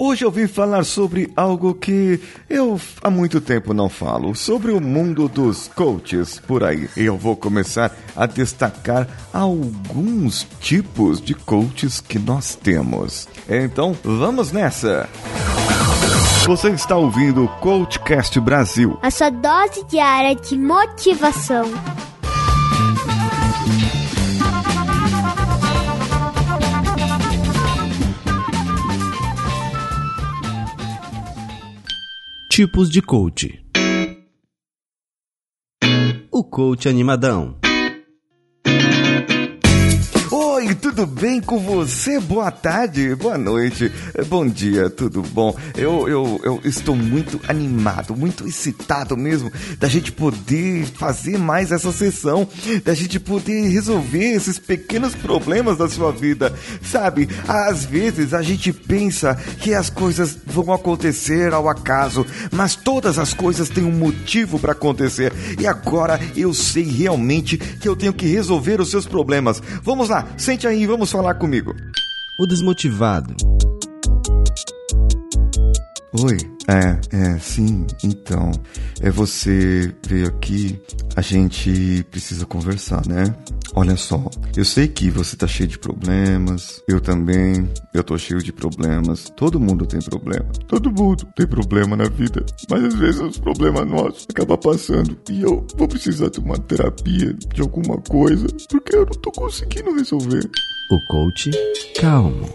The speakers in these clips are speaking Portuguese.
Hoje eu vim falar sobre algo que eu há muito tempo não falo, sobre o mundo dos coaches por aí. Eu vou começar a destacar alguns tipos de coaches que nós temos. Então, vamos nessa! Você está ouvindo o Coachcast Brasil. A sua dose diária de motivação. Tipos de coach. O coach animadão. Oi, tudo bem com você? Boa tarde, boa noite, bom dia, tudo bom? Eu, eu, eu estou muito animado, muito excitado mesmo da gente poder fazer mais essa sessão, da gente poder resolver esses pequenos problemas da sua vida. Sabe, às vezes a gente pensa que as coisas vão acontecer ao acaso, mas todas as coisas têm um motivo para acontecer. E agora eu sei realmente que eu tenho que resolver os seus problemas. Vamos lá, sente aí, vamos falar comigo. O desmotivado. Oi, é, é, sim, então. É você veio aqui, a gente precisa conversar, né? Olha só, eu sei que você tá cheio de problemas, eu também, eu tô cheio de problemas. Todo mundo tem problema. Todo mundo tem problema na vida. Mas às vezes os problemas nossos acabam passando. E eu vou precisar de uma terapia, de alguma coisa, porque eu não tô conseguindo resolver. O coach calmo.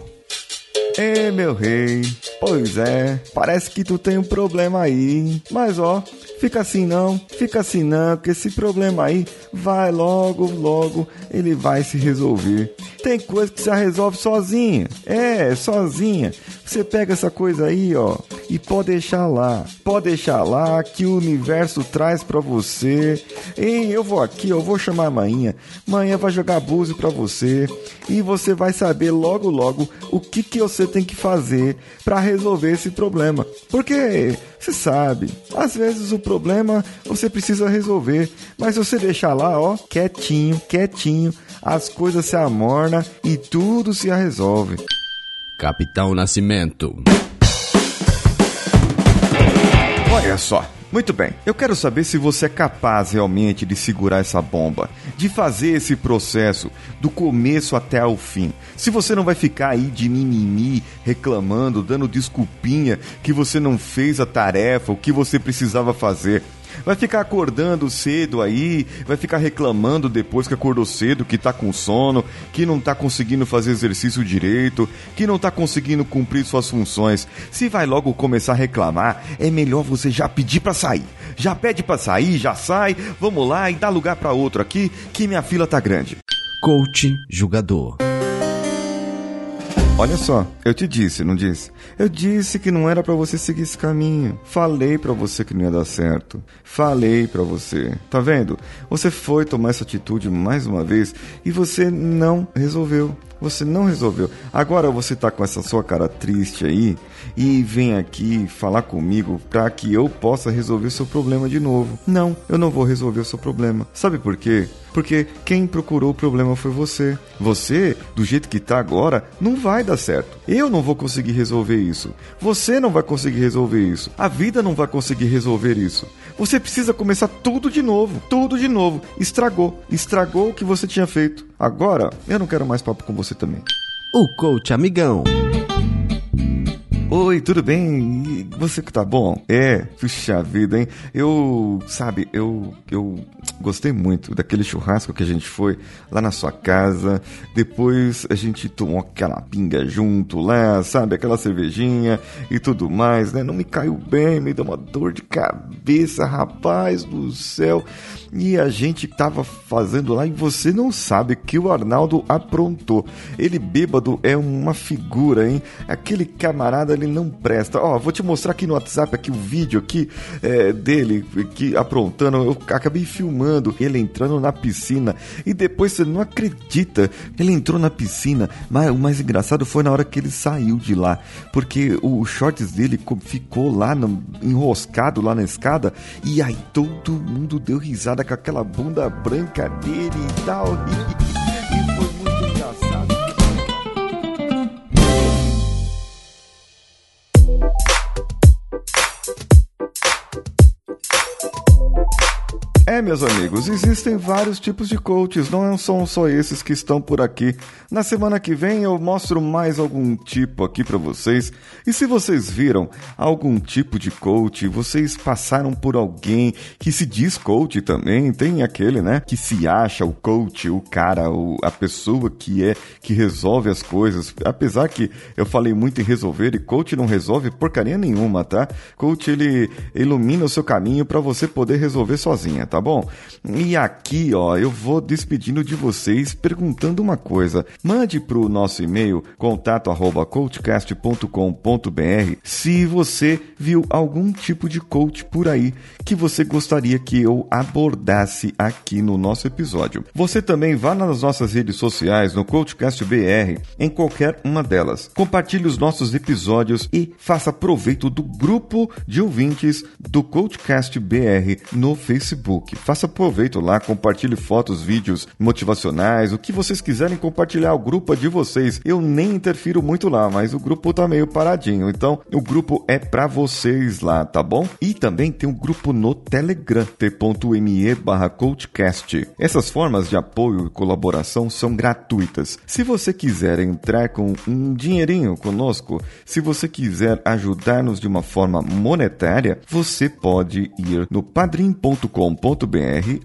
É, meu rei. Pois é, parece que tu tem um problema aí. Mas ó, fica assim não, fica assim não, que esse problema aí vai logo, logo, ele vai se resolver. Tem coisa que se resolve sozinha. É, sozinha. Você pega essa coisa aí, ó, e pode deixar lá. Pode deixar lá que o universo traz para você. Ei, eu vou aqui, eu vou chamar a manhã. Manhã vai jogar búzio para você e você vai saber logo logo o que que você tem que fazer para resolver esse problema. Porque você sabe, às vezes o problema você precisa resolver, mas você deixar lá, ó, quietinho, quietinho, as coisas se amornam e tudo se resolve. Capitão Nascimento. Olha só. Muito bem, eu quero saber se você é capaz realmente de segurar essa bomba, de fazer esse processo do começo até o fim. Se você não vai ficar aí de mimimi, reclamando, dando desculpinha que você não fez a tarefa, o que você precisava fazer. Vai ficar acordando cedo aí, vai ficar reclamando depois que acordou cedo, que tá com sono, que não tá conseguindo fazer exercício direito, que não tá conseguindo cumprir suas funções. Se vai logo começar a reclamar, é melhor você já pedir para sair. Já pede para sair, já sai, vamos lá e dá lugar para outro aqui, que minha fila tá grande. Coach julgador. Olha só, eu te disse, não disse? Eu disse que não era para você seguir esse caminho. Falei para você que não ia dar certo. Falei para você. Tá vendo? Você foi tomar essa atitude mais uma vez e você não resolveu. Você não resolveu. Agora você tá com essa sua cara triste aí e vem aqui falar comigo para que eu possa resolver o seu problema de novo. Não, eu não vou resolver o seu problema. Sabe por quê? Porque quem procurou o problema foi você. Você, do jeito que tá agora, não vai dar certo. Eu não vou conseguir resolver isso. Você não vai conseguir resolver isso. A vida não vai conseguir resolver isso. Você precisa começar tudo de novo. Tudo de novo. Estragou. Estragou o que você tinha feito. Agora, eu não quero mais papo com você também. O coach amigão. Oi, tudo bem? Você que tá bom? É, puxa vida, hein? Eu, sabe, eu, eu gostei muito daquele churrasco que a gente foi lá na sua casa. Depois a gente tomou aquela pinga junto lá, sabe? Aquela cervejinha e tudo mais, né? Não me caiu bem, me deu uma dor de cabeça, rapaz do céu. E a gente tava fazendo lá e você não sabe que o Arnaldo aprontou. Ele bêbado é uma figura, hein? Aquele camarada ele não presta. Ó, vou te mostrar aqui no WhatsApp aqui o vídeo aqui é, dele que aprontando. Eu acabei filmando ele entrando na piscina e depois você não acredita, ele entrou na piscina. Mas o mais engraçado foi na hora que ele saiu de lá, porque o shorts dele ficou lá no, enroscado lá na escada e aí todo mundo deu risada com aquela bunda branca dele e tal. É, meus amigos, existem vários tipos de coaches, não são só esses que estão por aqui. Na semana que vem eu mostro mais algum tipo aqui para vocês. E se vocês viram algum tipo de coach, vocês passaram por alguém que se diz coach também, tem aquele, né, que se acha o coach, o cara, o, a pessoa que é que resolve as coisas. Apesar que eu falei muito em resolver e coach não resolve porcaria nenhuma, tá? Coach ele ilumina o seu caminho para você poder resolver sozinha, tá bom? E aqui, ó, eu vou despedindo de vocês perguntando uma coisa. Mande para o nosso e-mail contato@coachcast.com.br se você viu algum tipo de coach por aí que você gostaria que eu abordasse aqui no nosso episódio. Você também vá nas nossas redes sociais no Coachcast BR, em qualquer uma delas. Compartilhe os nossos episódios e faça proveito do grupo de ouvintes do Coachcast BR no Facebook. Faça proveito lá, compartilhe fotos, vídeos motivacionais, o que vocês quiserem compartilhar, o grupo é de vocês. Eu nem interfiro muito lá, mas o grupo tá meio paradinho. Então, o grupo é para vocês lá, tá bom? E também tem um grupo no Telegram, t.me barra coachcast. Essas formas de apoio e colaboração são gratuitas. Se você quiser entrar com um dinheirinho conosco, se você quiser ajudar-nos de uma forma monetária, você pode ir no padrim.com.br,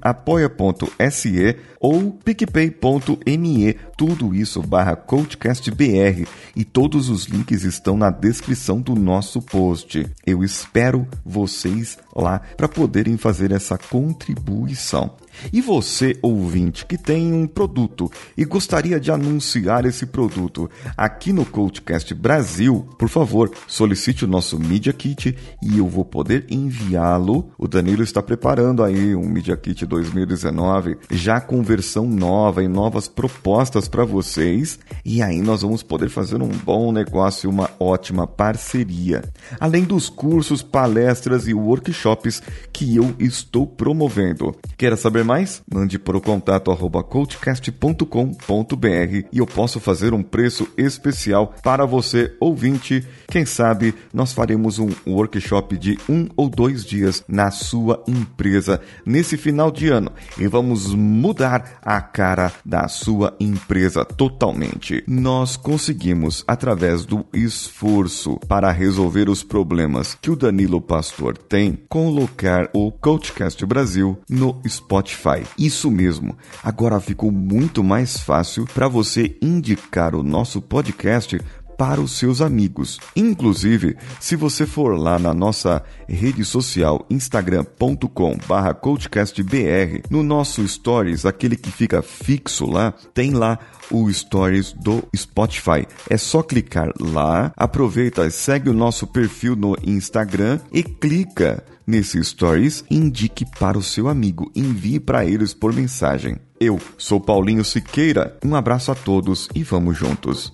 apoia.se ou picpay.me, tudo isso barra coachcastbr e todos os links estão na descrição do nosso post. Eu espero vocês lá para poderem fazer essa contribuição. E você, ouvinte, que tem um produto e gostaria de anunciar esse produto aqui no Coachcast Brasil, por favor, solicite o nosso Media Kit e eu vou poder enviá-lo. O Danilo está preparando aí um Media Kit 2019, já com versão nova e novas propostas para vocês. E aí nós vamos poder fazer um bom negócio e uma ótima parceria. Além dos cursos, palestras e workshops que eu estou promovendo. Quer saber mais? Mande para o contato arroba coachcast.com.br e eu posso fazer um preço especial para você, ouvinte. Quem sabe nós faremos um workshop de um ou dois dias na sua empresa nesse final de ano e vamos mudar a cara da sua empresa totalmente. Nós conseguimos, através do esforço para resolver os problemas que o Danilo Pastor tem, colocar o Coachcast Brasil no Spotify. Isso mesmo. Agora ficou muito mais fácil para você indicar o nosso podcast para os seus amigos. Inclusive, se você for lá na nossa rede social instagram.com/barra coachcastbr, no nosso stories, aquele que fica fixo lá, tem lá o Stories do Spotify. É só clicar lá, aproveita, segue o nosso perfil no Instagram e clica nesse Stories, indique para o seu amigo, envie para eles por mensagem. Eu sou Paulinho Siqueira, um abraço a todos e vamos juntos.